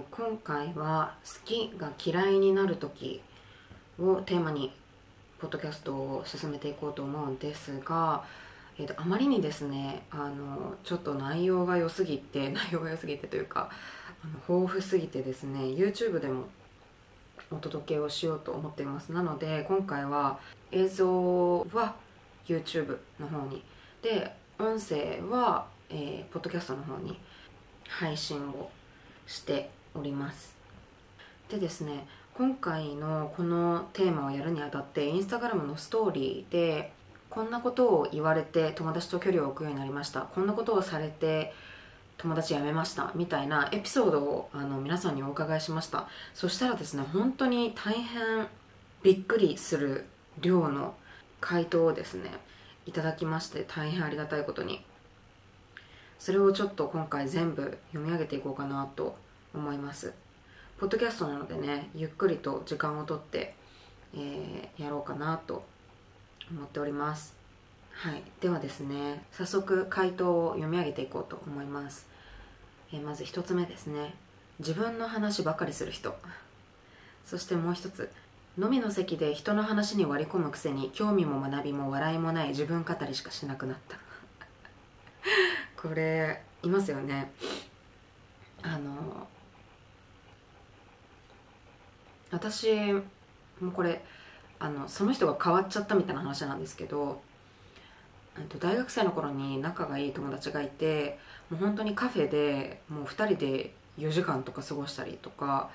ー今回は「好きが嫌いになる時」をテーマにポッドキャストを進めていこうと思うんですが、えー、とあまりにですねあのちょっと内容が良すぎて 内容が良すぎてというかあの豊富すぎてですね YouTube でもお届けをしようと思っています。なので今回は映像は YouTube の方にで音声は、えー、ポッドキャストの方に配信をしております。でですね今回のこのテーマをやるにあたってインスタグラムのストーリーでこんなことを言われて友達と距離を置くようになりました。こんなことをされて友達辞めました。みたいなエピソードをあの皆さんにお伺いしました。そしたらですね本当に大変びっくりする量の回答をですねいただきまして大変ありがたいことに。それをちょっと今回全部読み上げていこうかなと思います。ポッドキャストなのでねゆっくりと時間をとって、えー、やろうかなと思っております。はい。ではですね早速回答を読み上げていこうと思います。えー、まず1つ目ですね。自分の話ばかりする人。そしてもう一つ。飲みの席で人の話に割り込むくせに興味も学びも笑いもない自分語りしかしなくなった。これいますよね。あの私もこれあのその人が変わっちゃったみたいな話なんですけどと大学生の頃に仲がいい友達がいてもう本当にカフェでもう2人で4時間とか過ごしたりとか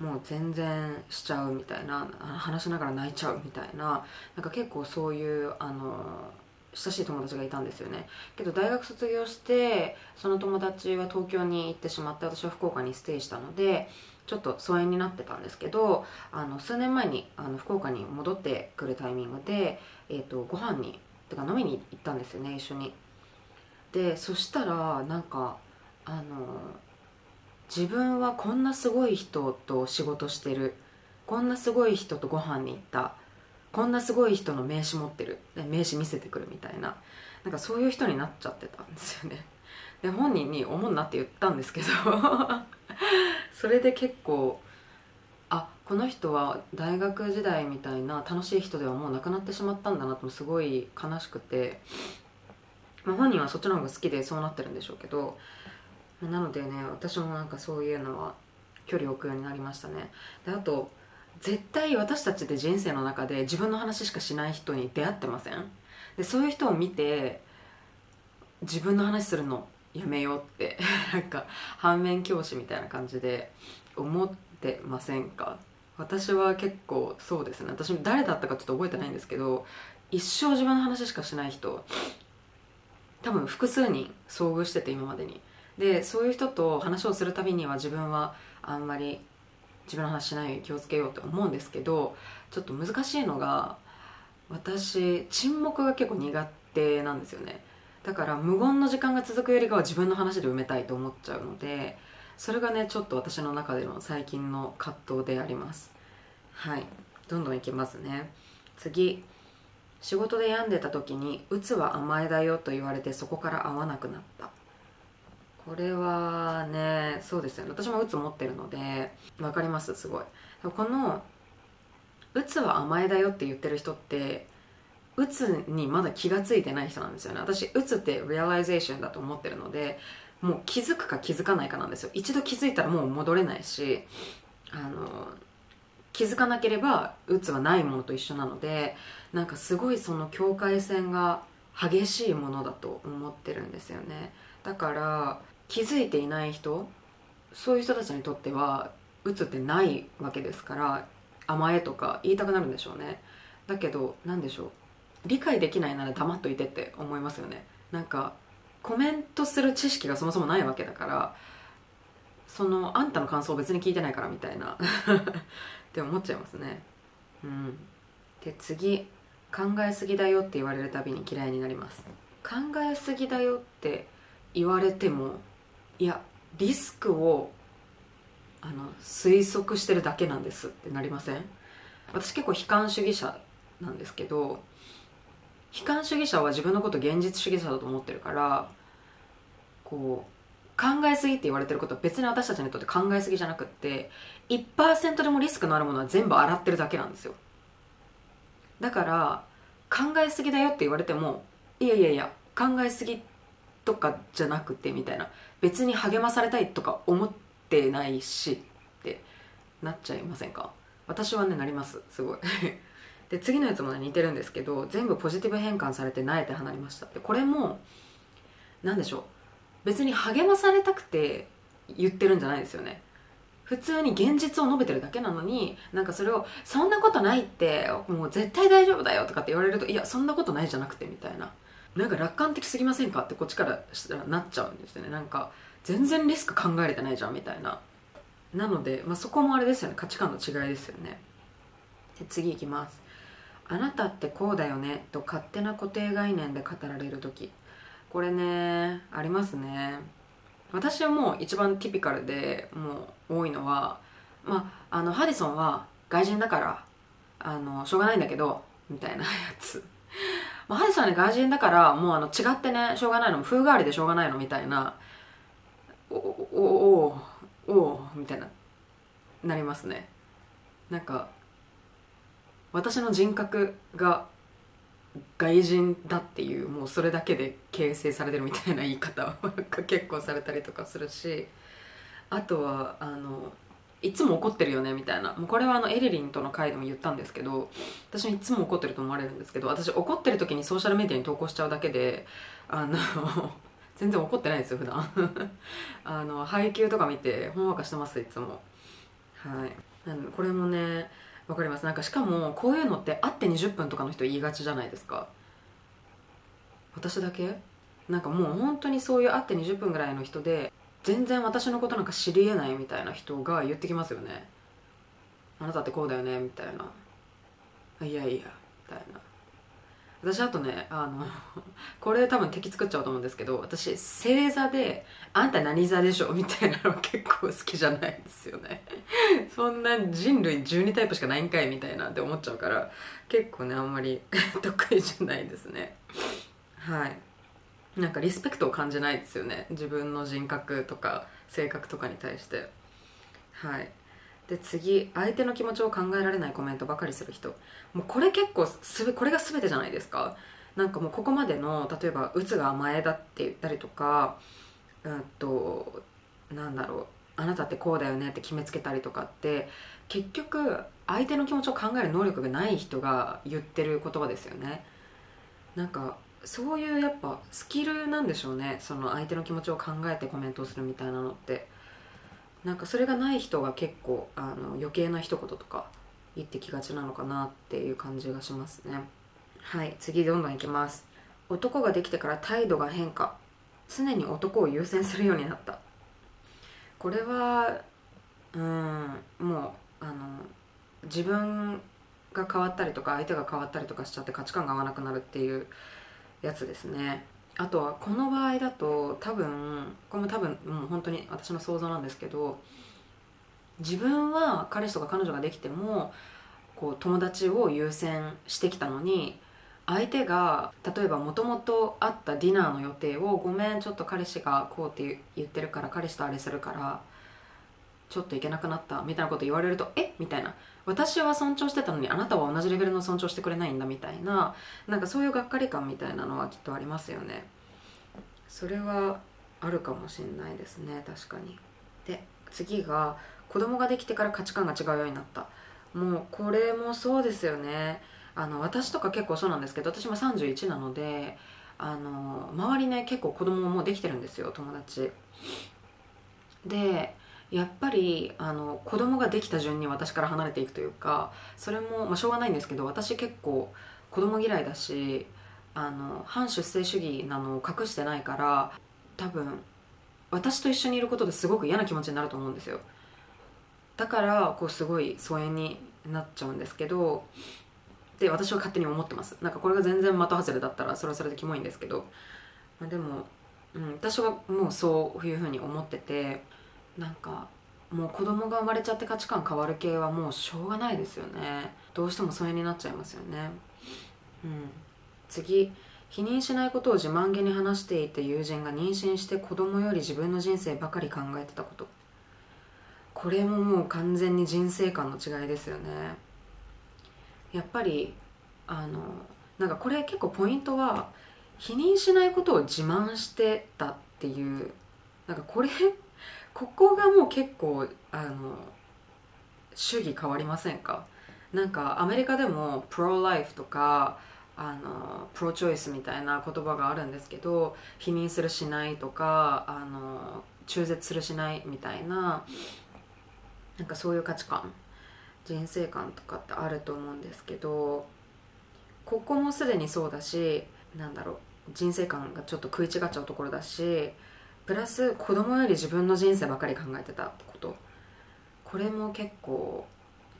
もう全然しちゃうみたいな話しながら泣いちゃうみたいななんか結構そういうあの親しい友達がいたんですよね。けど大学卒業してその友達は東京に行ってしまって私は福岡にステイしたのでちょっと疎遠になってたんですけどあの数年前にあの福岡に戻ってくるタイミングで、えーと、ご飯にてか飲みに行ったんですよね一緒に。でそしたらなんかあの自分はこんなすごい人と仕事してる。こんなすごい人とご飯に行った。こんなすごい人の名刺持ってる。名刺見せてくるみたいな。なんかそういう人になっちゃってたんですよね。で本人に「思うな」って言ったんですけど。それで結構あこの人は大学時代みたいな楽しい人ではもうなくなってしまったんだなとすごい悲しくて、まあ、本人はそっちの方が好きでそうなってるんでしょうけど。なのでね私もなんかそういうのは距離を置くようになりましたね。であと絶対私たちで人生の中で自分の話しかしない人に出会ってません？でそういう人を見て自分の話するのやめようって なんか反面教師みたいな感じで思ってませんか？私は結構そうですね。私誰だったかちょっと覚えてないんですけど一生自分の話しかしない人多分複数人遭遇してて今までに。でそういう人と話をするたびには自分はあんまり自分の話しないように気をつけようと思うんですけどちょっと難しいのが私沈黙が結構苦手なんですよね。だから無言の時間が続くよりかは自分の話で埋めたいと思っちゃうのでそれがねちょっと私の中での最近の葛藤であります。はい。どんどんいきますね。次。仕事で病んでた時に「うつは甘えだよ」と言われてそこから会わなくなった。これはねそうですよね。私もうつ持ってるので分かりますすごい。このうつは甘えだよって言ってる人ってうつにまだ気が付いてない人なんですよね。私うつって realization だと思ってるのでもう気づくか気づかないかなんですよ。一度気づいたらもう戻れないしあの気づかなければうつはないものと一緒なのでなんかすごいその境界線が激しいものだと思ってるんですよね。だから気づいていない人そういう人たちにとってはうつってないわけですから甘えとか言いたくなるんでしょうね。だけど何でしょう。理解できないなら黙っといてって思いますよね。なんかコメントする知識がそもそもないわけだからそのあんたの感想別に聞いてないからみたいな。って思っちゃいますね。うん。で次考えすぎだよって言われるたびに嫌いになります。考えすぎだよって言われてもいやリスクをあの推測してるだけなんですってなりません？私結構悲観主義者なんですけど悲観主義者は自分のこと現実主義者だと思ってるからこう考えすぎって言われてることは別に私たちにとって考えすぎじゃなくって1%でもリスクのあるものは全部洗ってるだけなんですよ。だから考えすぎだよって言われてもいやいやいや考えすぎとかじゃなくてみたいな別に励まされたいとか思ってないしってなっちゃいませんか？私はねなりますすごい。で次のやつもね似てるんですけど全部ポジティブ変換されて萎えて離れました。でこれも何でしょう。別に励まされたくて言ってるんじゃないですよね。普通に現実を述べてるだけなのになんかそれを「そんなことないってもう絶対大丈夫だよ」とかって言われると「いやそんなことないじゃなくて」みたいな。なんか楽観的すぎませんかってこっちからしたらなっちゃうんですよね。なんか全然リスク考えれてないじゃんみたいな。なので、まあ、そこもあれですよね。価値観の違いですよね。で次いきます。あなたってこうだよねと勝手な固定概念で語られる時。これねありますね。私はもう一番ティピカルでもう多いのはまああのハディソンは外人だからあのしょうがないんだけどみたいな やつ、まあ、ハディソンはね外人だからもうあの違ってねしょうがないの。風変わりでしょうがないの。みたいな。おおおおみたいななりますね。なんか私の人格が外人だっていうもうそれだけで形成されてるみたいな言い方が結構されたりとかするしあとはあのいつも怒ってるよねみたいなもうこれはあのエリリンとの回でも言ったんですけど私いつも怒ってると思われるんですけど私怒ってる時にソーシャルメディアに投稿しちゃうだけであの 全然怒ってないですよ普段。あの配給とか見てほんわかしてますいつも。はい。これもねわかります。なんかしかもこういうのって会って20分とかの人言いがちじゃないですか。私だけ？なんかもう本当にそういう会って20分ぐらいの人で全然私のことなんか知りえないみたいな人が言ってきますよね。あなたってこうだよねみたいな。いやいやみたいな。私あとねあの これ多分敵作っちゃうと思うんですけど私星座で「あんた何座でしょ?」みたいなの結構好きじゃないんですよね。そんな人類12タイプしかないんかいみたいなって思っちゃうから結構ねあんまり 得意じゃないですね。はい。なんかリスペクトを感じないですよね。自分の人格とか性格とかに対して。はい。で次相手の気持ちを考えられないコメントばかりする人。もうこれ結構すべこれが全てじゃないですか。なんかもうここまでの例えば「うつが甘えだ」って言ったりとかうんとなんだろう。あなたってこうだよねって決めつけたりとかって結局相手の気持ちを考える能力がない人が言ってる言葉ですよね。なんかそういうやっぱスキルなんでしょうね。その相手の気持ちを考えてコメントをするみたいなのって。なんかそれがない人が結構あの余計な一言とか言ってきがちなのかなっていう感じがしますね。はい次どんどんいきます。男ができてから態度が変化。常に男を優先するようになった。これはうんもうあの自分が変わったりとか相手が変わったりとかしちゃって価値観が合わなくなるっていうやつですね。あとはこの場合だと多分これも多分もう本当に私の想像なんですけど自分は彼氏とか彼女ができてもこう友達を優先してきたのに相手が例えばもともとあったディナーの予定を「ごめんちょっと彼氏がこうって言ってるから彼氏とあれするからちょっと行けなくなった」みたいなこと言われると「え？っみたいな。私は尊重してたのにあなたは同じレベルの尊重してくれないんだみたいななんかそういうがっかり感みたいなのはきっとありますよね。それはあるかもしれないですね確かに。で次が子供ができてから価値観が違うようになった。もうこれもそうですよね。あの私とか結構そうなんですけど私も31なのであの周りね結構子供もできてるんですよ友達。でやっぱりあの子供ができた順に私から離れていくというかそれも、まあ、しょうがないんですけど私結構子供嫌いだしあの反出生主義なのを隠してないから多分私と一緒にいることですごく嫌な気持ちになると思うんですよ。だからこうすごい疎遠になっちゃうんですけどで私は勝手に思ってます。なんかこれが全然的外れだったらそれはそれでキモいんですけど、まあ、でも、うん、私はもうそういうふうに思っててなんかもう子供が生まれちゃって価値観変わる系はもうしょうがないですよね。どうしても疎遠になっちゃいますよね。うん。次。否認しないことを自慢げに話していて友人が妊娠して子供より自分の人生ばかり考えてたこと。これももう完全に人生観の違いですよね。やっぱりあのなんかこれ結構ポイントは否認しないことを自慢してたっていうなんかこれここがもう結構あの主義変わりませんか？なんかアメリカでもプロライフとかあのプロチョイスみたいな言葉があるんですけど否認するしないとかあの中絶するしないみたいななんかそういう価値観人生観とかってあると思うんですけどここもすでにそうだしなんだろう人生観がちょっと食い違っちゃうところだしプラス子供より自分の人生ばかり考えてたこと。これも結構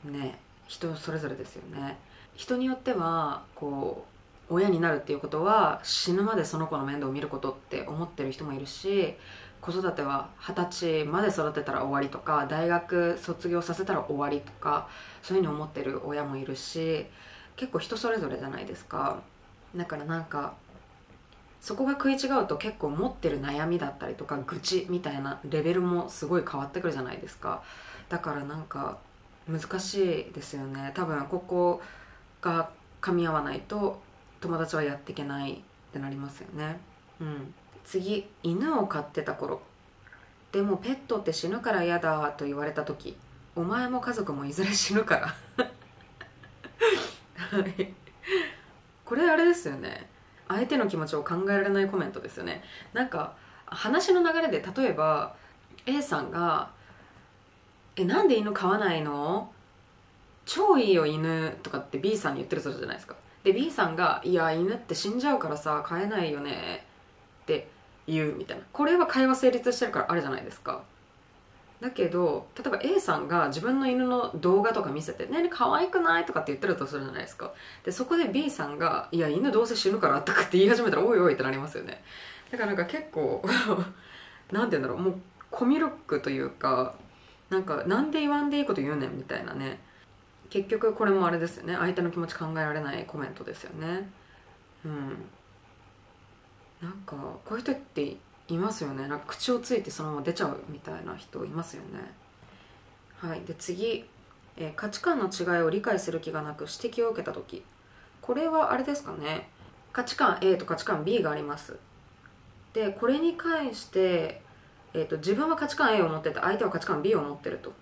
ね人それぞれですよね。人によってはこう親になるっていうことは死ぬまでその子の面倒を見ることって思ってる人もいるし子育ては二十歳まで育てたら終わりとか大学卒業させたら終わりとかそういうふうに思ってる親もいるし結構人それぞれじゃないですか。だからなんかそこが食い違うと結構持ってる悩みだったりとか愚痴みたいなレベルもすごい変わってくるじゃないですか。だからなんか難しいですよね。多分ここが噛み合わないと友達はやっていけないってなりますよね。うん。次犬を飼ってた頃。でもペットって死ぬから嫌だと言われた時お前も家族もいずれ死ぬから。はい。これあれですよね。相手の気持ちを考えられないコメントですよね。なんか話の流れで例えば A さんが「えなんで犬飼わないの？超いいよ犬」とかって B さんに言ってるそうじゃないですか。で B さんが「いや犬って死んじゃうからさ飼えないよね」って言うみたいな。これは会話成立してるからあるじゃないですか。だけど例えば A さんが自分の犬の動画とか見せて「ねえ可愛くない?」とかって言ってるとするじゃないですか。でそこで B さんが「いや犬どうせ死ぬから」とかって言い始めたら「おいおい」ってなりますよね。だからなんか結構 なんて言うんだろう。もうコミュ力というかなんかなんで言わんでいいこと言うねんみたいなね。結局これもあれですよね。相手の気持ち考えられないコメントですよね。うん。なんかこういう人っていますよね。なんか口をついてそのまま出ちゃうみたいな人いますよね。はい。で次、えー価値観の違いを理解する気がなく指摘を受けた時。これはあれですかね。価値観 A と価値観 B があります。でこれに関して、えー、と自分は価値観 A を持ってて相手は価値観 B を持ってると。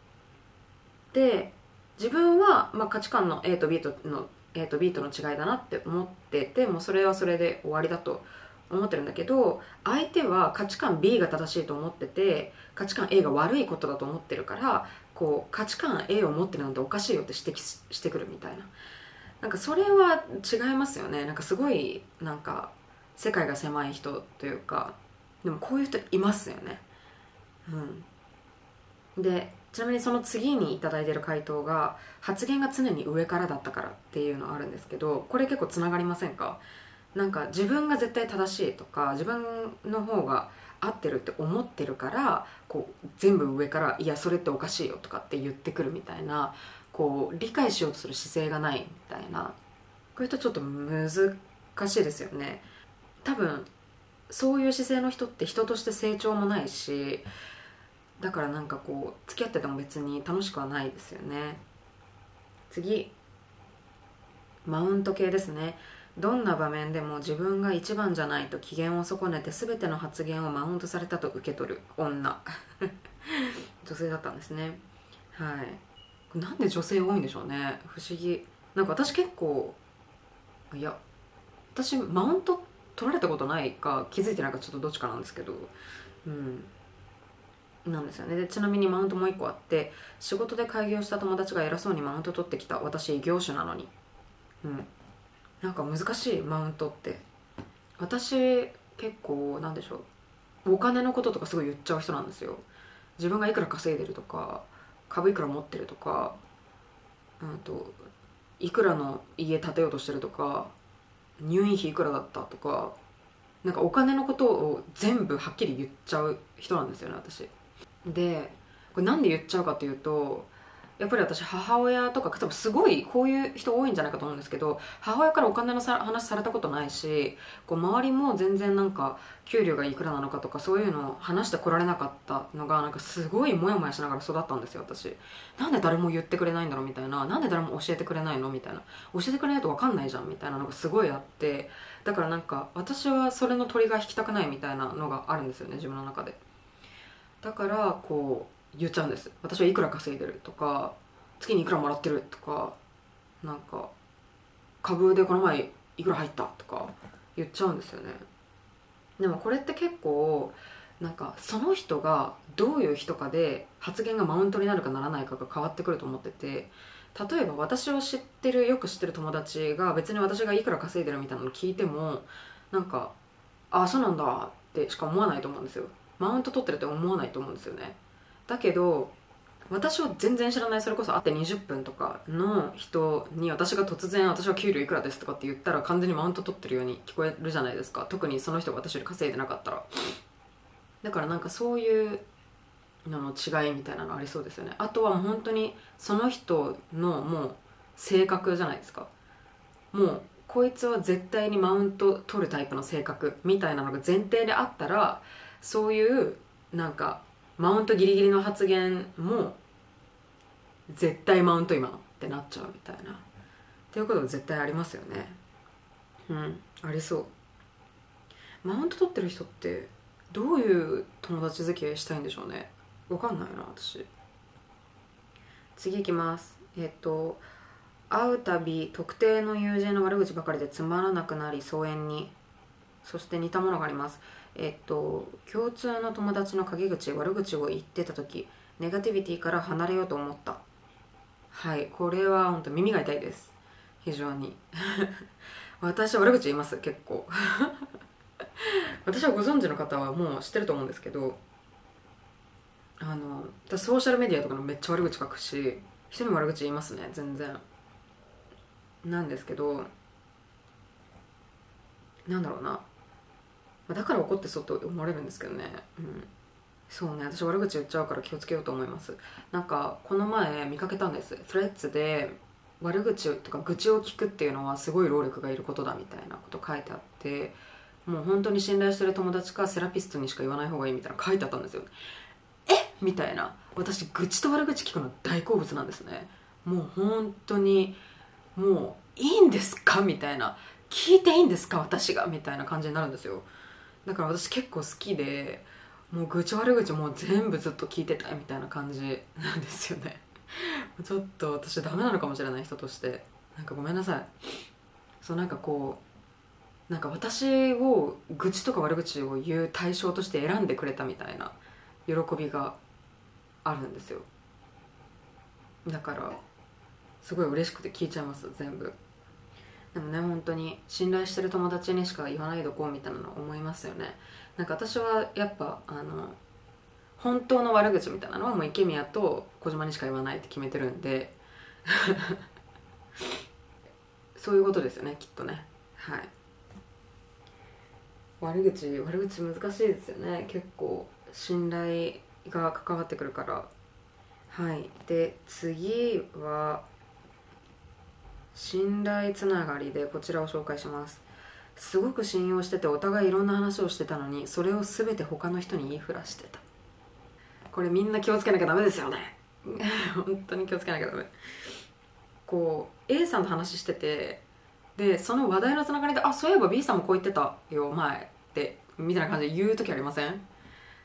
で自分は、まあ、価値観の A と B との A と B との違いだなって思っててもうそれはそれで終わりだと思ってるんだけど相手は価値観 B が正しいと思ってて価値観 A が悪いことだと思ってるからこう価値観 A を持ってるなんておかしいよって指摘してくるみたいな。なんかそれは違いますよね。なんかすごいなんか世界が狭い人というかでもこういう人いますよね。うん。でちなみにその次に頂いいてる回答が発言が常に上からだったからっていうのあるんですけどこれ結構つながりませんか？なんか自分が絶対正しいとか自分の方が合ってるって思ってるからこう全部上から「いやそれっておかしいよ」とかって言ってくるみたいなこう理解しようとする姿勢がないみたいな。こういう人ちょっと難しいですよね。多分そういう姿勢の人って人として成長もないしだからなんかこう付き合ってても別に楽しくはないですよね。次。マウント系ですね。どんな場面でも自分が一番じゃないと機嫌を損ねて全ての発言をマウントされたと受け取る女。女性だったんですね。はい。なんで女性多いんでしょうね。不思議。なんか私結構いや私マウント取られたことないか気づいてないかちょっとどっちかなんですけど。うん。なんですよね。でちなみにマウントもう一個あって仕事で開業した友達が偉そうにマウント取ってきた私異業種なのに。うん。なんか難しいマウントって。私結構なんでしょう。お金のこととかすごい言っちゃう人なんですよ。自分がいくら稼いでるとか株いくら持ってるとかうんといくらの家建てようとしてるとか入院費いくらだったとかなんかお金のことを全部はっきり言っちゃう人なんですよね私。でこれなんで言っちゃうかというとやっぱり私母親とか多分すごいこういう人多いんじゃないかと思うんですけど母親からお金のさ話されたことないしこう周りも全然なんか給料がいくらなのかとかそういうのを話してこられなかったのがなんかすごいモヤモヤしながら育ったんですよ私。なんで誰も言ってくれないんだろうみたいななんで誰も教えてくれないのみたいな教えてくれないと分かんないじゃんみたいなのがすごいあってだからなんか私はそれの鳥が引きたくないみたいなのがあるんですよね自分の中で。だからこう言っちゃうんです。私はいくら稼いでるとか月にいくらもらってるとかなんか株でこの前いくら入ったとか言っちゃうんですよね。でもこれって結構なんかその人がどういう人かで発言がマウントになるかならないかが変わってくると思ってて例えば私を知ってるよく知ってる友達が別に私がいくら稼いでるみたいなの聞いてもなんか「ああそうなんだ」ってしか思わないと思うんですよ。マウント取ってるって思わないと思うんですよね。だけど私を全然知らないそれこそ会って20分とかの人に私が突然私は給料いくらですとかって言ったら完全にマウント取ってるように聞こえるじゃないですか。特にその人が私より稼いでなかったら。だからなんかそういうのの違いみたいなのありそうですよね。あとはもう本当にその人のもう性格じゃないですか。もうこいつは絶対にマウント取るタイプの性格みたいなのが前提であったらそういうなんかマウントギリギリの発言も絶対マウント今ってなっちゃうみたいな。っていうこと絶対ありますよね。うんありそう。マウント取ってる人ってどういう友達付き合いしたいんでしょうね。わかんないな私。次いきます。えっと会うたび特定の友人の悪口ばかりでつまらなくなり疎遠に。そして似たものがあります。えっと共通の友達の陰口悪口を言ってた時ネガティビティから離れようと思った。はいこれは本当耳が痛いです。非常に。私は悪口言います結構。私はご存知の方はもう知ってると思うんですけどあの私ソーシャルメディアとかのめっちゃ悪口書くし人にも悪口言いますね全然。なんですけどなんだろうな。まだから怒ってそうと思われるんですけどね。うん。そうね。私悪口言っちゃうから気をつけようと思います。なんかこの前見かけたんです。スレッズで悪口とか愚痴を聞くっていうのはすごい労力がいることだみたいなこと書いてあってもう本当に信頼してる友達かセラピストにしか言わない方がいいみたいな書いてあったんですよ。え？みたいな。私愚痴と悪口聞くの大好物なんですね。もう本当にもういいんですか？みたいな。聞いていいんですか？私が？みたいな感じになるんですよ。だから私結構好きでもう愚痴悪口もう全部ずっと聞いてたいみたいな感じなんですよね。ちょっと私ダメなのかもしれない人として。なんかごめんなさい。そうなんかこうなんか私を愚痴とか悪口を言う対象として選んでくれたみたいな喜びがあるんですよ。だからすごい嬉しくて聞いちゃいます全部。でもね本当に信頼してる友達にしか言わないどこうみたいなの思いますよね。なんか私はやっぱあの本当の悪口みたいなのはもう池宮と小島にしか言わないって決めてるんで。そういうことですよねきっとね。はい。悪口悪口難しいですよね。結構信頼が関わってくるから。はい。で次は信頼つながりでこちらを紹介します。すごく信用しててお互いいろんな話をしてたのにそれを全て他の人に言いふらしてた。これみんな気をつけなきゃダメですよね。本当に気をつけなきゃダメ。こう A さんと話しててでその話題のつながりで「あそういえば B さんもこう言ってたよ前」ってみたいな感じで言う時ありません？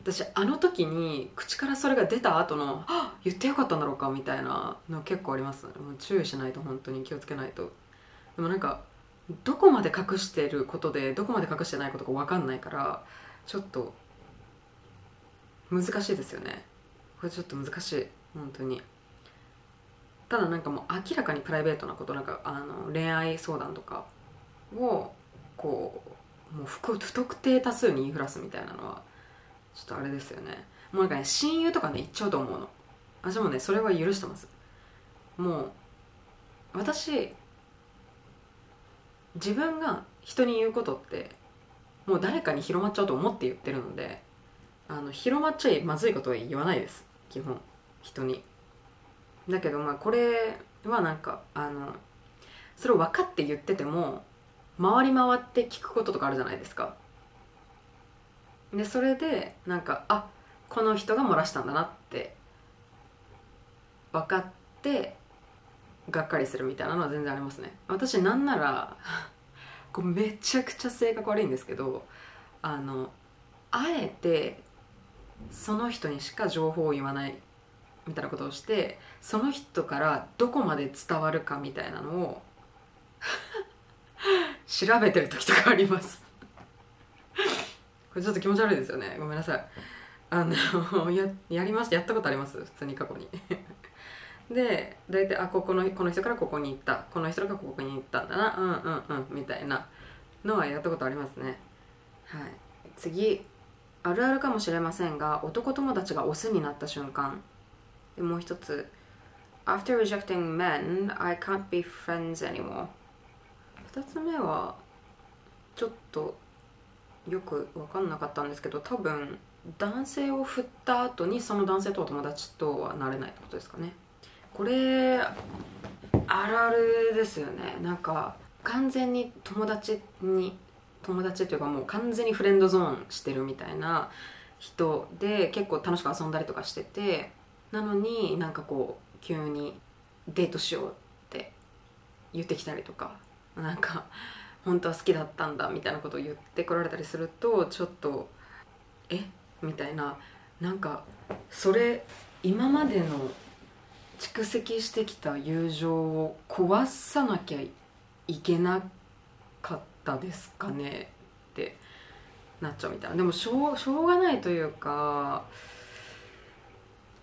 私あの時に口からそれが出た後の「あ言ってよかったんだろうか」みたいなの結構あります。もう注意しないと本当に気をつけないと。でもなんかどこまで隠してることでどこまで隠してないことか分かんないからちょっと難しいですよね。これちょっと難しい。本当に。ただなんかもう明らかにプライベートなことなんかあの恋愛相談とかをこうもう不特定多数に言いふらすみたいなのはちょっとあれですよね。もうなんかね親友とかね言っちゃうと思うの。私もねそれは許してます。もう私自分が人に言うことってもう誰かに広まっちゃうと思って言ってるのであの広まっちゃいまずいことは言わないです。基本。人に。だけどまあこれはなんかあのそれを分かって言ってても回り回って聞くこととかあるじゃないですか。でそれでなんかあこの人が漏らしたんだなって分かってがっかりするみたいなのは全然ありますね。私なんなら こうめちゃくちゃ性格悪いんですけどあのあえてその人にしか情報を言わないみたいなことをしてその人からどこまで伝わるかみたいなのを 調べてる時とかあります。これちょっと気持ち悪いですよね。ごめんなさい。あの ややりました。やったことあります？普通に過去に。で大体あここのこの人からここに行った。この人がここに行ったんだな。うんうんうんみたいな。のはやったことありますね。はい。次。あるあるかもしれませんが男友達がオスになった瞬間。でもう一つ。After rejecting men, I can't be friends anymore 二つ目はちょっとよく分かんなかったんですけど多分男性を振った後にその男性とお友達とはなれないってことですかね。これあるあるですよね。なんか完全に友達に友達っていうかもう完全にフレンドゾーンしてるみたいな人で結構楽しく遊んだりとかしててなのになんかこう急にデートしようって言ってきたりとかなんか本当は好きだったんだみたいなことを言ってこられたりするとちょっとえ？みたいな。なんかそれ今までの蓄積してきた友情を壊さなきゃいけなかったですかねってなっちゃうみたいな。でもしょうしょうがないというか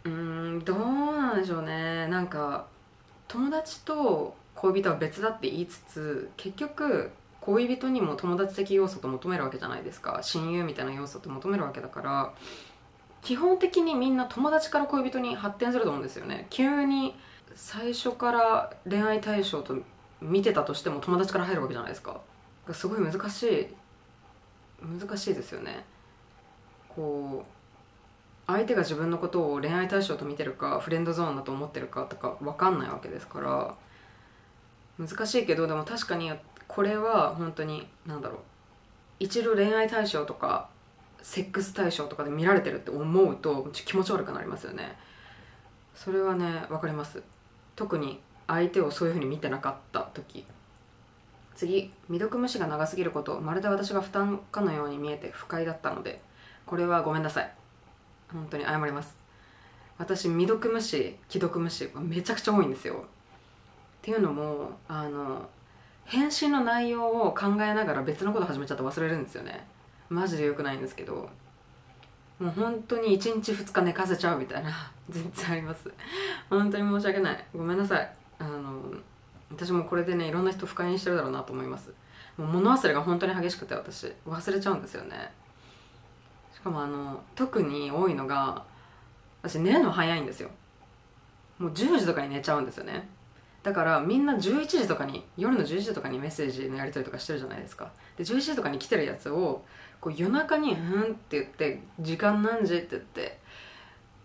うーんどうなんでしょうね。なんか友達と恋人は別だって言いつつ結局恋人にも友達的要素と求めるわけじゃないですか。親友みたいな要素と求めるわけだから。基本的にみんな友達から恋人に発展すると思うんですよね。急に最初から恋愛対象と見てたとしても友達から入るわけじゃないですか。すごい難しい。難しいですよね。こう相手が自分のことを恋愛対象と見てるかフレンドゾーンだと思ってるかとか分かんないわけですから。難しいけどでも確かにこれは本当に何だろう。一度恋愛対象とかセックス対象とかで見られてるって思うと気持ち悪くなりますよね。それはね分かります。特に相手をそういうふうに見てなかった時。次未読無視が長すぎること。まるで私が負担かのように見えて不快だったので。これはごめんなさい。本当に謝ります。私未読無視既読無視めちゃくちゃ多いんですよ。っていうのもあの返信の内容を考えながら別のこと始めちゃって忘れるんですよね。マジで良くないんですけど。もう本当に1日2日寝かせちゃうみたいな。全然あります。本当に申し訳ない。ごめんなさい。あの私もこれでねいろんな人不快にしてるだろうなと思います。もう物忘れが本当に激しくて私。忘れちゃうんですよね。しかもあの特に多いのが私寝るの早いんですよ。もう10時とかに寝ちゃうんですよね。だからみんな11時とかに夜の11時とかにメッセージのやり取りとかしてるじゃないですか。で11時とかに来てるやつをこう夜中に「うん」って言って「時間何時?」って言って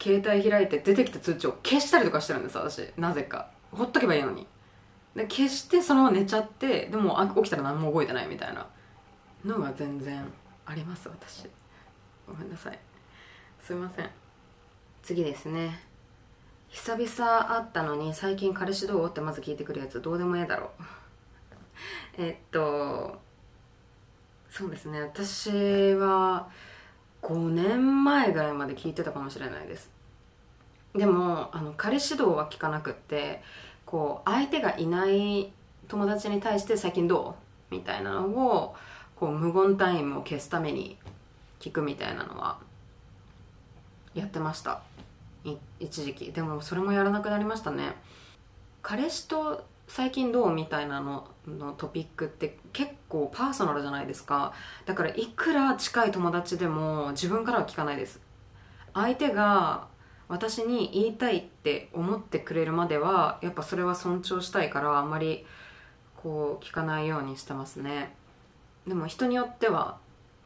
携帯開いて出てきた通知を消したりとかしてるんです私。なぜか。ほっとけばいいのに。で消してそのまま寝ちゃってでも起きたら何も覚えてないみたいな。のが全然あります私。ごめんなさい。すいません。次ですね。久々会ったのに最近彼氏どう？ってまず聞いてくるやつどうでもええだろ。えっとそうですね。私は5年前ぐらいまで聞いてたかもしれないです。でもあの彼氏道は聞かなくってこう相手がいない友達に対して最近どう？みたいなのをこう無言タイムを消すために聞くみたいなのはやってました。一時期。でもそれもやらなくなりましたね。彼氏と最近どうみたいなののトピックって結構パーソナルじゃないですか。だからいくら近い友達でも自分からは聞かないです。相手が私に言いたいって思ってくれるまではやっぱそれは尊重したいからあんまりこう聞かないようにしてますね。でも人によっては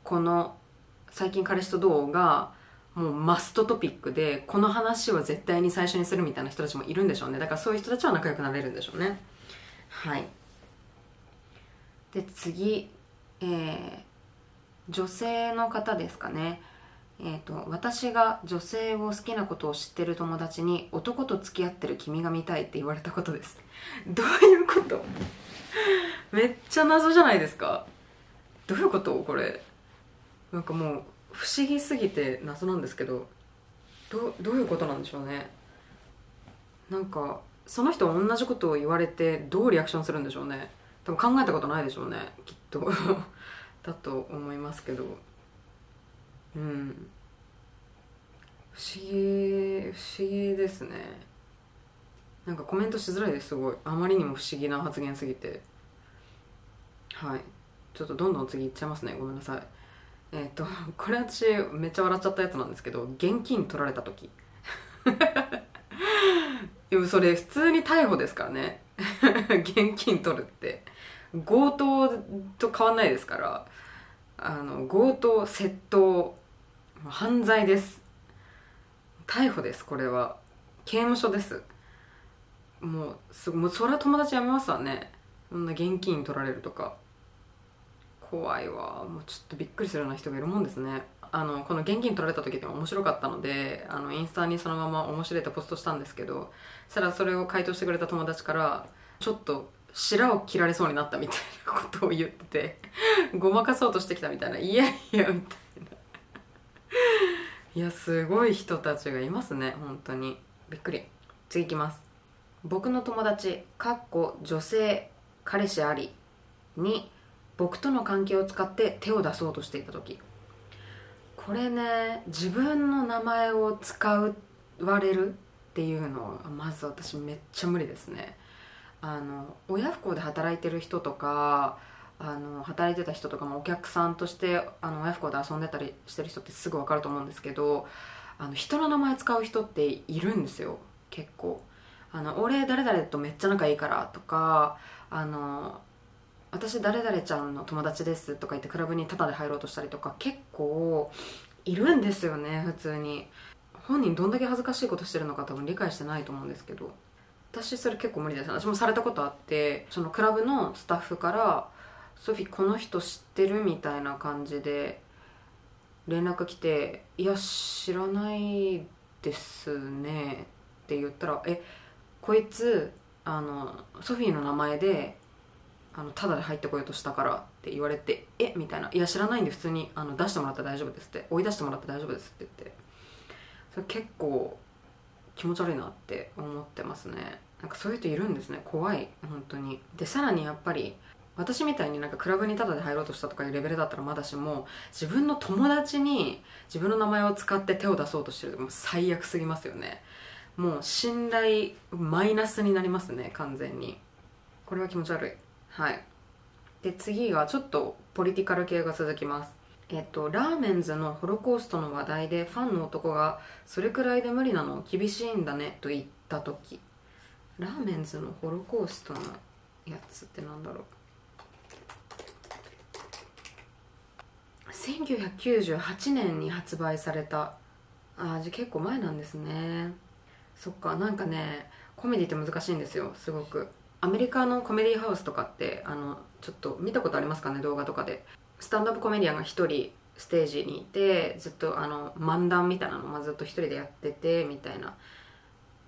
この「最近彼氏とどう?」がもうマストトピックでこの話は絶対に最初にするみたいな人たちもいるんでしょうね。だからそういう人たちは仲良くなれるんでしょうね。はい。で次。えー、女性の方ですかね。えーと、私が女性を好きなことを知ってる友達に男と付き合ってる君が見たいって言われたことです。どういうこと？めっちゃ謎じゃないですか。どういうこと？これ。なんかもう不思議すぎて謎なんですけどどどういうことなんでしょうね。なんかその人は同じことを言われてどうリアクションするんでしょうね。多分考えたことないでしょうねきっと。だと思いますけど。うん。不思議不思議ですね。なんかコメントしづらいですすごい。あまりにも不思議な発言すぎて。はい。ちょっとどんどん次いっちゃいますね。ごめんなさい。えっ、ー、とこれ私めっちゃ笑っちゃったやつなんですけど現金取られた時。でもそれ普通に逮捕ですからね。現金取るって。強盗と変わんないですから。あの強盗窃盗犯罪です。逮捕ですこれは。刑務所です。もうすもうそれは友達やめますわね。こんな現金取られるとか。怖いわ。もうちょっとびっくりするような人がいるもんですね。あのこの現金取られた時って面白かったのであのインスタにそのまま面白いとポストしたんですけどそしたらそれを回答してくれた友達からちょっと白を切られそうになったみたいなことを言っててごまかそうとしてきたみたいな。いやいやみたいな。いやすごい人たちがいますね。本当に。びっくり。次いきます。僕の友達かっこ女性彼氏ありに僕との関係を使って手を出そうとしていた時。これね自分の名前を使われるっていうのはまず私めっちゃ無理ですね。あの親不孝で働いてる人とかあの働いてた人とかもお客さんとしてあの親不孝で遊んでたりしてる人ってすぐ分かると思うんですけどあの人の名前使う人っているんですよ。結構。あの俺誰々とめっちゃ仲いいからとかあの私誰々ちゃんの友達ですとか言ってクラブにタダで入ろうとしたりとか結構いるんですよね普通に。本人どんだけ恥ずかしいことしてるのか多分理解してないと思うんですけど。私それ結構無理です。私もされたことあってそのクラブのスタッフから「ソフィーこの人知ってる?」みたいな感じで連絡来て「いや知らないですね」って言ったら「えこいつあのソフィーの名前であのタダで入ってこようとしたから」って言われて「え？みたいな「いや知らないんで普通にあの出してもらって大丈夫です」って「追い出してもらって大丈夫です」って言って。それ結構気持ち悪いなって思ってますね。なんかそういう人いるんですね。怖い。本当に。でさらにやっぱり私みたいになんかクラブにタダで入ろうとしたとかいうレベルだったらまだしも自分の友達に自分の名前を使って手を出そうとしてる。もう最悪すぎますよね。もう信頼マイナスになりますね完全に。これは気持ち悪い。はい。で次がちょっとポリティカル系が続きます。えっと、ラーメンズのホロコーストの話題でファンの男が「それくらいで無理なの厳しいんだね」と言った時。ラーメンズのホロコーストのやつってなんだろう。1998年に発売された。あじゃ結構前なんですね。そっかなんかねコメディって難しいんですよすごく。アメリカのコメディハウスとかってあのちょっと見たことありますかね？動画とかで。スタンダップコメディアンが1人ステージにいてずっとあの漫談みたいなのをずっと1人でやっててみたいな。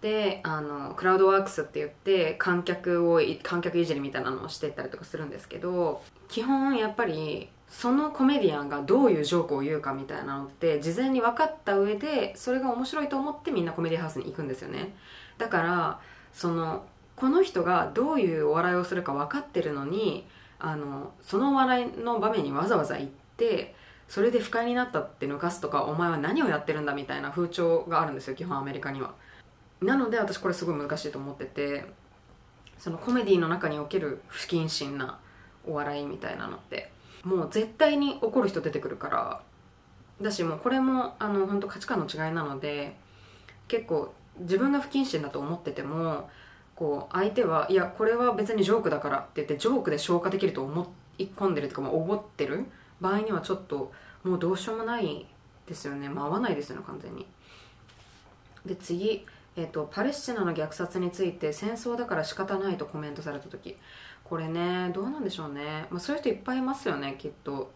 であのクラウドワークスって言って観客を観客いじりみたいなのをしてったりとかするんですけど基本やっぱりそのコメディアンがどういうジョークを言うかみたいなのって事前に分かった上でそれが面白いと思ってみんなコメディハウスに行くんですよね。だからそのこの人がどういうお笑いをするか分かってるのにあのその笑いの場面にわざわざ行ってそれで不快になったって抜かすとかお前は何をやってるんだみたいな風潮があるんですよ基本アメリカには。なので私これすごい難しいと思っててそのコメディの中における不謹慎なお笑いみたいなのってもう絶対に怒る人出てくるからだしもうこれもあの本当価値観の違いなので結構自分が不謹慎だと思っててもこう相手はいやこれは別にジョークだからって言ってジョークで消化できると思い込んでるとかも思ってる場合にはちょっともうどうしようもないですよね、まあ、合わないですよね完全に。で次、えーと、パレスチナの虐殺について戦争だから仕方ないとコメントされた時。これねどうなんでしょうね、まあ、そういう人いっぱいいますよねきっと、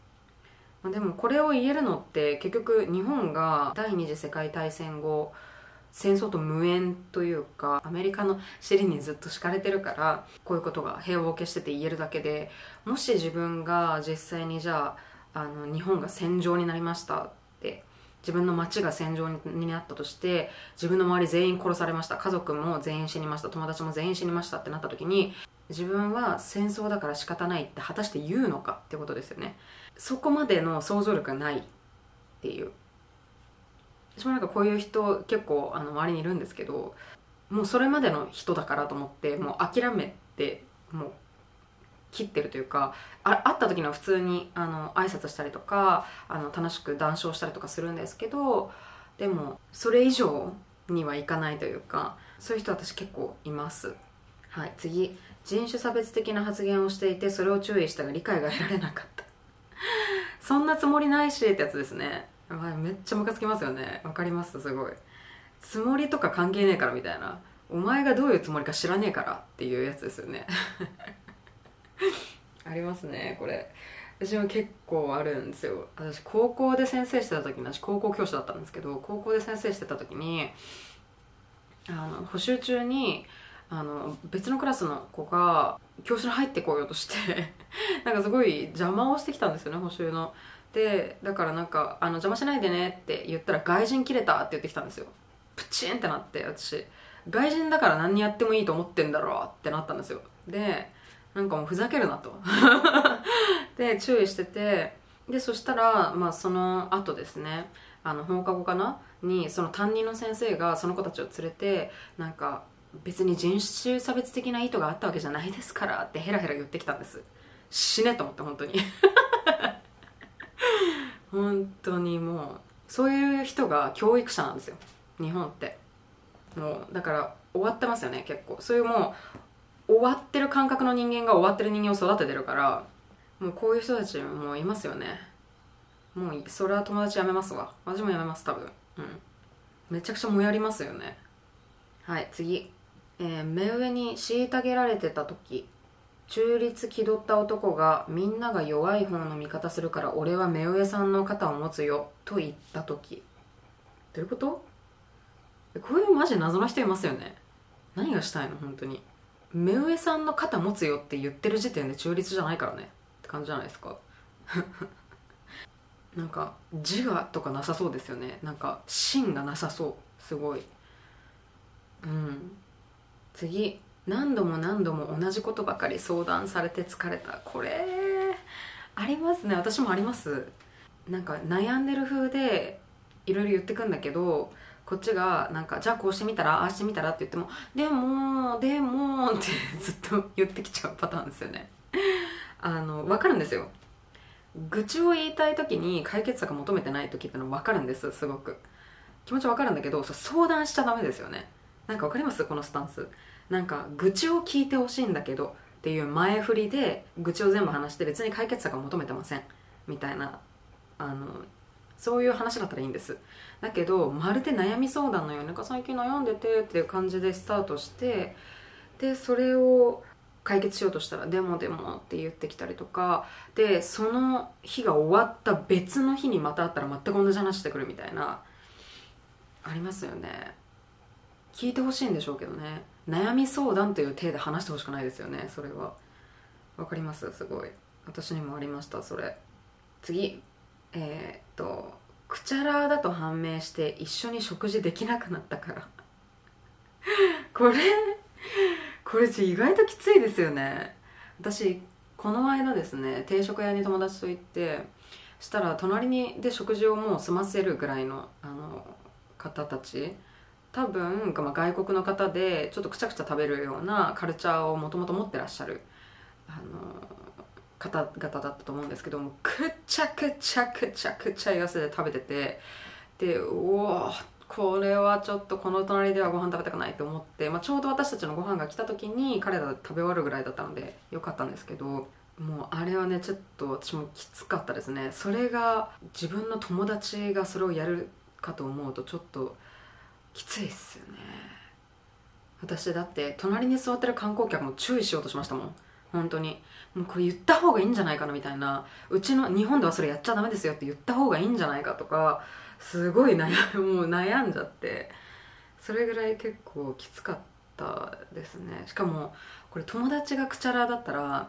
まあ、でもこれを言えるのって結局日本が第二次世界大戦後戦争と無縁というかアメリカの尻にずっと敷かれてるからこういうことが平和を消してて言えるだけでもし自分が実際にじゃああの日本が戦場になりましたって自分の町が戦場になったとして自分の周り全員殺されました家族も全員死にました友達も全員死にましたってなった時に自分は戦争だから仕方ないって果たして言うのかってことですよね。そこまでの想像力がないっていう。私もなんかこういう人結構あの周りにいるんですけどもうそれまでの人だからと思ってもう諦めてもう切ってるというかあ会った時には普通にあの挨拶したりとかあの楽しく談笑したりとかするんですけどでもそれ以上にはいかないというかそういう人私結構います。はい次。人種差別的な発言をしていてそれを注意したが理解が得られなかった。そんなつもりないしってやつですねめっちゃムカつきますよね。わかりますすごい。つもりとか関係ねえからみたいな。お前がどういうつもりか知らねえからっていうやつですよね。ありますねこれ。私も結構あるんですよ。私高校で先生してた時に私高校教師だったんですけど高校で先生してた時にあの補習中にあの別のクラスの子が教室に入ってこようとして なんかすごい邪魔をしてきたんですよね補習の。でだからなんかあの邪魔しないでねって言ったら外人切れたって言ってきたんですよ。プチンってなって私。外人だから何やってもいいと思ってんだろうってなったんですよ。でなんかもうふざけるなと。で注意しててでそしたらまあその後ですねあの放課後かな？にその担任の先生がその子たちを連れてなんか別に人種差別的な意図があったわけじゃないですからってヘラヘラ言ってきたんです。死ねと思って本当に。本当にもうそういう人が教育者なんですよ。日本って。もうだから終わってますよね結構。そういうもう終わってる感覚の人間が終わってる人間を育ててるからもうこういう人たちもいますよね。もうそれは友達やめますわ。私もやめます多分。うん。めちゃくちゃもやりますよね。はい次、えー、目上に虐げられてた時。中立気取った男がみんなが弱い方の味方するから俺は目上さんの肩を持つよと言った時。どういうこと？こういうマジ謎の人いますよね。何がしたいの？本当に。目上さんの肩持つよって言ってる時点で中立じゃないからね。って感じじゃないですか。なんか自我とかなさそうですよね。なんか芯がなさそう。すごい。うん。次。何度も何度も同じことばかり相談されて疲れた。これありますね。私もあります。なんか悩んでる風でいろいろ言ってくんだけどこっちがなんかじゃあこうしてみたらああしてみたらって言ってもでもでもってずっと言ってきちゃうパターンですよね。あの分かるんですよ。愚痴を言いたい時に解決策求めてない時っての分かるんですすごく。気持ち分かるんだけど相談しちゃダメですよね。なんか分かります？このスタンス。なんか愚痴を聞いてほしいんだけどっていう前振りで愚痴を全部話して別に解決策は求めてませんみたいなあのそういう話だったらいいんです。だけどまるで悩み相談のようになんか最近悩んでてっていう感じでスタートしてでそれを解決しようとしたら「でもでも」って言ってきたりとかでその日が終わった別の日にまた会ったら全く同じ話してくるみたいなありますよね。聞いてほしいんでしょうけどね。悩み相談という体で話してほしくないですよね。それは。わかります？すごい。私にもありましたそれ。次。えー、っとくちゃらだと判明して一緒に食事できなくなったから。これこれ意外ときついですよね。私この間ですね定食屋に友達と行ってしたら隣にで食事をもう済ませるぐらいのあの方たち多分、まあ、外国の方でちょっとくちゃくちゃ食べるようなカルチャーをもともと持ってらっしゃるあの方々だったと思うんですけどもくちゃくちゃくちゃくちゃ痩せで食べててでうおこれはちょっとこの隣ではご飯食べたくないと思って、まあ、ちょうど私たちのご飯が来た時に彼ら食べ終わるぐらいだったのでよかったんですけどもうあれはねちょっと私もきつかったですね。それが自分の友達がそれをやるかと思うとちょっときついっすよね。私だって隣に座ってる観光客も注意しようとしましたもん。本当に。もうこれ言った方がいいんじゃないかなみたいな。うちの日本ではそれやっちゃダメですよって言った方がいいんじゃないかとかすごい悩 もう悩んじゃって。それぐらい結構きつかったですね。しかもこれ友達がくちゃらだったら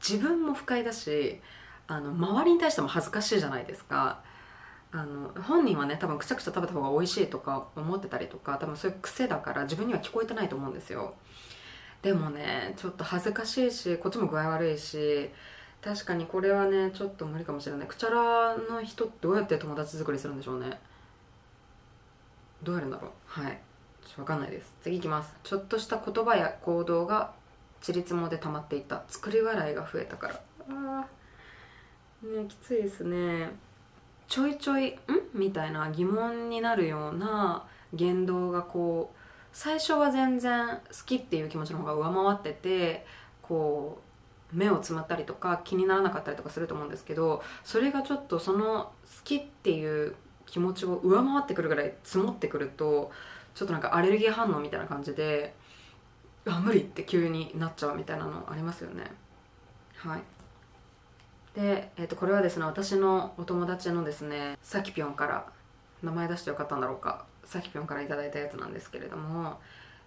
自分も不快だしあの周りに対しても恥ずかしいじゃないですか。あの本人はね多分くちゃくちゃ食べた方が美味しいとか思ってたりとか多分そういう癖だから自分には聞こえてないと思うんですよ。でもねちょっと恥ずかしいしこっちも具合悪いし確かにこれはねちょっと無理かもしれない。くちゃらの人ってどうやって友達作りするんでしょうね。どうやるんだろう。はい。ちょっと分かんないです。次いきます。ちょっとした言葉や行動がちりつもで溜まっていた。作り笑いが増えたから。あー。ねきついですね。ちょいちょい「ん?」みたいな疑問になるような言動がこう最初は全然好きっていう気持ちの方が上回っててこう目をつむったりとか気にならなかったりとかすると思うんですけどそれがちょっとその好きっていう気持ちを上回ってくるぐらい積もってくるとちょっとなんかアレルギー反応みたいな感じであ無理って急になっちゃうみたいなのありますよねはいで、えー、とこれはですね私のお友達のですねさきぴょんから名前出してよかったんだろうか。さきぴょんから頂いたやつなんですけれども、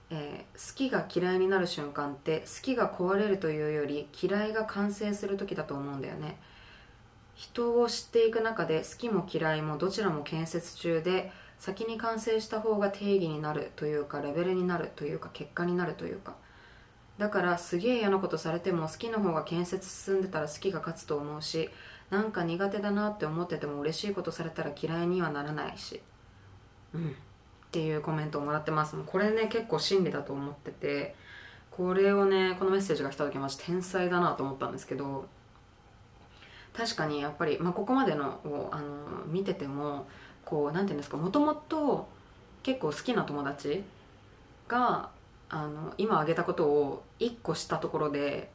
えー好きが嫌いになる瞬間って好きが壊れるというより嫌いが完成する時だと思うんだよね。人を知っていく中で好きも嫌いもどちらも建設中で先に完成した方が定義になるというかレベルになるというか結果になるというか。だからすげえ嫌なことされても好きの方が建設進んでたら好きが勝つと思うしなんか苦手だなって思ってても嬉しいことされたら嫌いにはならないし。うん。っていうコメントをもらってます。これね結構真理だと思っててこれをねこのメッセージが来た時マジ天才だなと思ったんですけど確かにやっぱり、まあ、ここまでのをあの見ててもこうなんていうんですかもともと結構好きな友達があの今挙げたことを1個したところで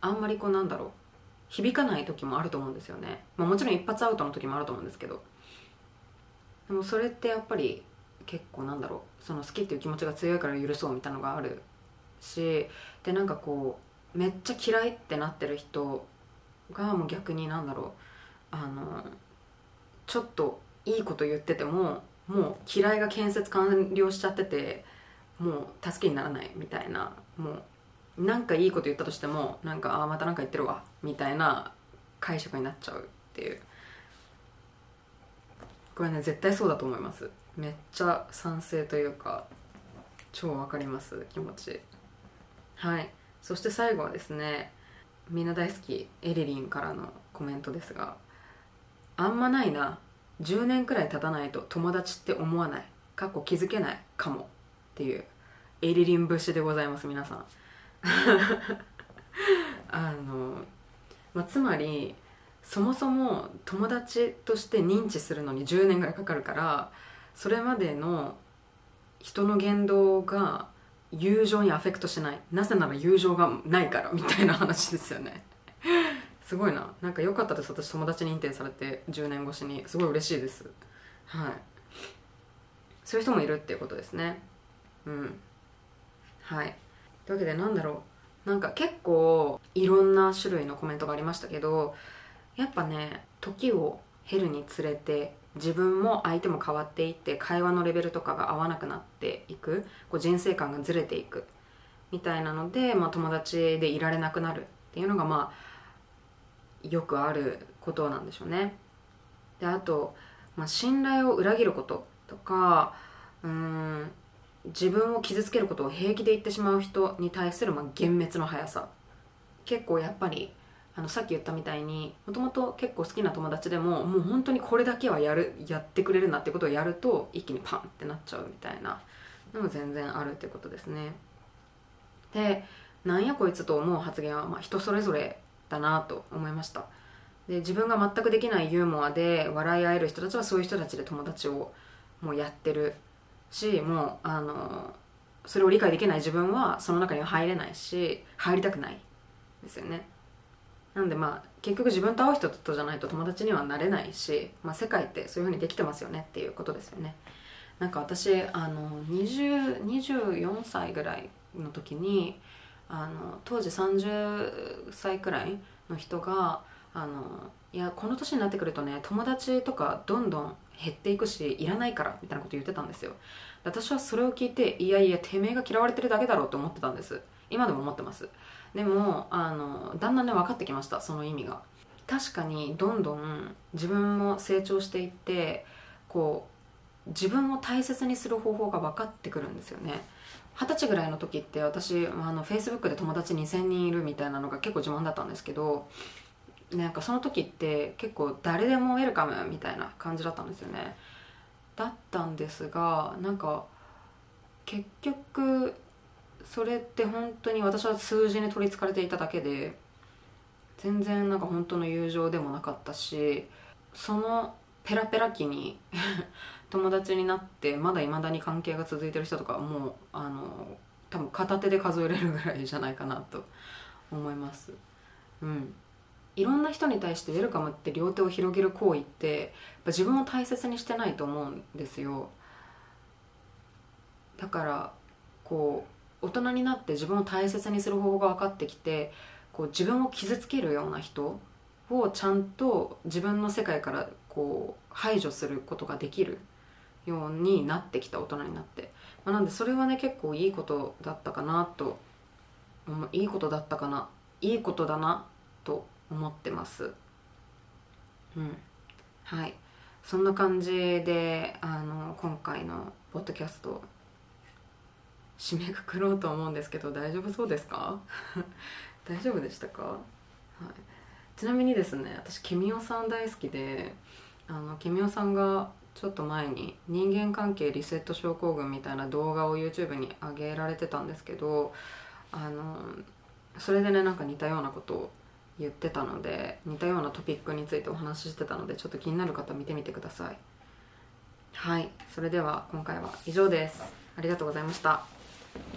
あんまりこうなんだろう響かない時もあると思うんですよね、まあ、もちろん一発アウトの時もあると思うんですけど。でもそれってやっぱり結構なんだろうその好きっていう気持ちが強いから許そうみたいなのがあるしでなんかこうめっちゃ嫌いってなってる人がもう逆になんだろうあのちょっといいこと言っててももう嫌いが建設完了しちゃっててもう助けにならないみたいなもうなんかいいこと言ったとしてもなんかああまたなんか言ってるわみたいな解釈になっちゃうっていう。これね絶対そうだと思います。めっちゃ賛成というか超わかります気持ち。はい。そして最後はですねみんな大好きエリリンからのコメントですがあんまないな。10年くらい経たないと友達って思わない。かっこ気づけないかも。っていうエリリン節でございます皆さん。あの、まあ、つまりそもそも友達として認知するのに10年ぐらいかかるからそれまでの人の言動が友情にアフェクトしない。なぜなら友情がないからみたいな話ですよね。すごいな。なんか良かったです私友達認定されて10年越しに。すごい嬉しいです。はい。そういう人もいるっていうことですね。うん。はい。というわけでなんだろう。なんか結構いろんな種類のコメントがありましたけどやっぱね時を経るにつれて自分も相手も変わっていって会話のレベルとかが合わなくなっていく。こう人生観がずれていく。みたいなので、まあ、友達でいられなくなるっていうのがまあよくあることなんでしょうね。であと、まあ、信頼を裏切ることとかうーん自分を傷つけることを平気で言ってしまう人に対するまあ幻滅の速さ。結構やっぱりあのさっき言ったみたいにもともと結構好きな友達でももう本当にこれだけはやるやってくれるなってことをやると一気にパンってなっちゃうみたいなのも全然あるってことですね。でなんやこいつと思う発言はまあ人それぞれだなと思いました。で自分が全くできないユーモアで笑い合える人たちはそういう人たちで友達をもうやってる。しもうあのそれを理解できない自分はその中には入れないし入りたくない。ですよね。なんでまあ結局自分と会う人とじゃないと友達にはなれないし、まあ、世界ってそういう風にできてますよね。っていうことですよね。なんか私あの24歳ぐらいの時にあの当時30歳くらいの人があのいやこの年になってくるとね友達とかどんどん減っていくしいらないからみたいなこと言ってたんですよ。私はそれを聞いていやいやてめえが嫌われてるだけだろうと思ってたんです。今でも思ってます。でもあのだんだんね分かってきましたその意味が。確かにどんどん自分も成長していってこう自分を大切にする方法が分かってくるんですよね。二十歳ぐらいの時って私あの Facebook で友達2000人いるみたいなのが結構自慢だったんですけどなんかその時って結構誰でもウェルカムみたいな感じだったんですよね。だったんですがなんか結局それって本当に私は数字に取りつかれていただけで全然なんか本当の友情でもなかったしそのペラペラ期に 友達になってまだいまだに関係が続いてる人とかもうあの多分片手で数えれるぐらいじゃないかなと思います。うん。いろんな人に対してウェルカムって両手を広げる行為ってやっぱ自分を大切にしてないと思うんですよ。だからこう大人になって自分を大切にする方法が分かってきてこう自分を傷つけるような人をちゃんと自分の世界からこう排除することができるようになってきた大人になって、まあ、なんでそれはね結構いいことだったかなといいことだったかな。いいことだなと思ってます。うん。はい。そんな感じであの今回のポッドキャスト締めくくろうと思うんですけど大丈夫そうですか？大丈夫でしたか、はい、ちなみにですね私ケミオさん大好きであのケミオさんがちょっと前に人間関係リセット症候群みたいな動画を YouTube に上げられてたんですけどあのそれでねなんか似たようなことを言ってたので似たようなトピックについてお話ししてたのでちょっと気になる方見てみてください。はいそれでは今回は以上です。ありがとうございました。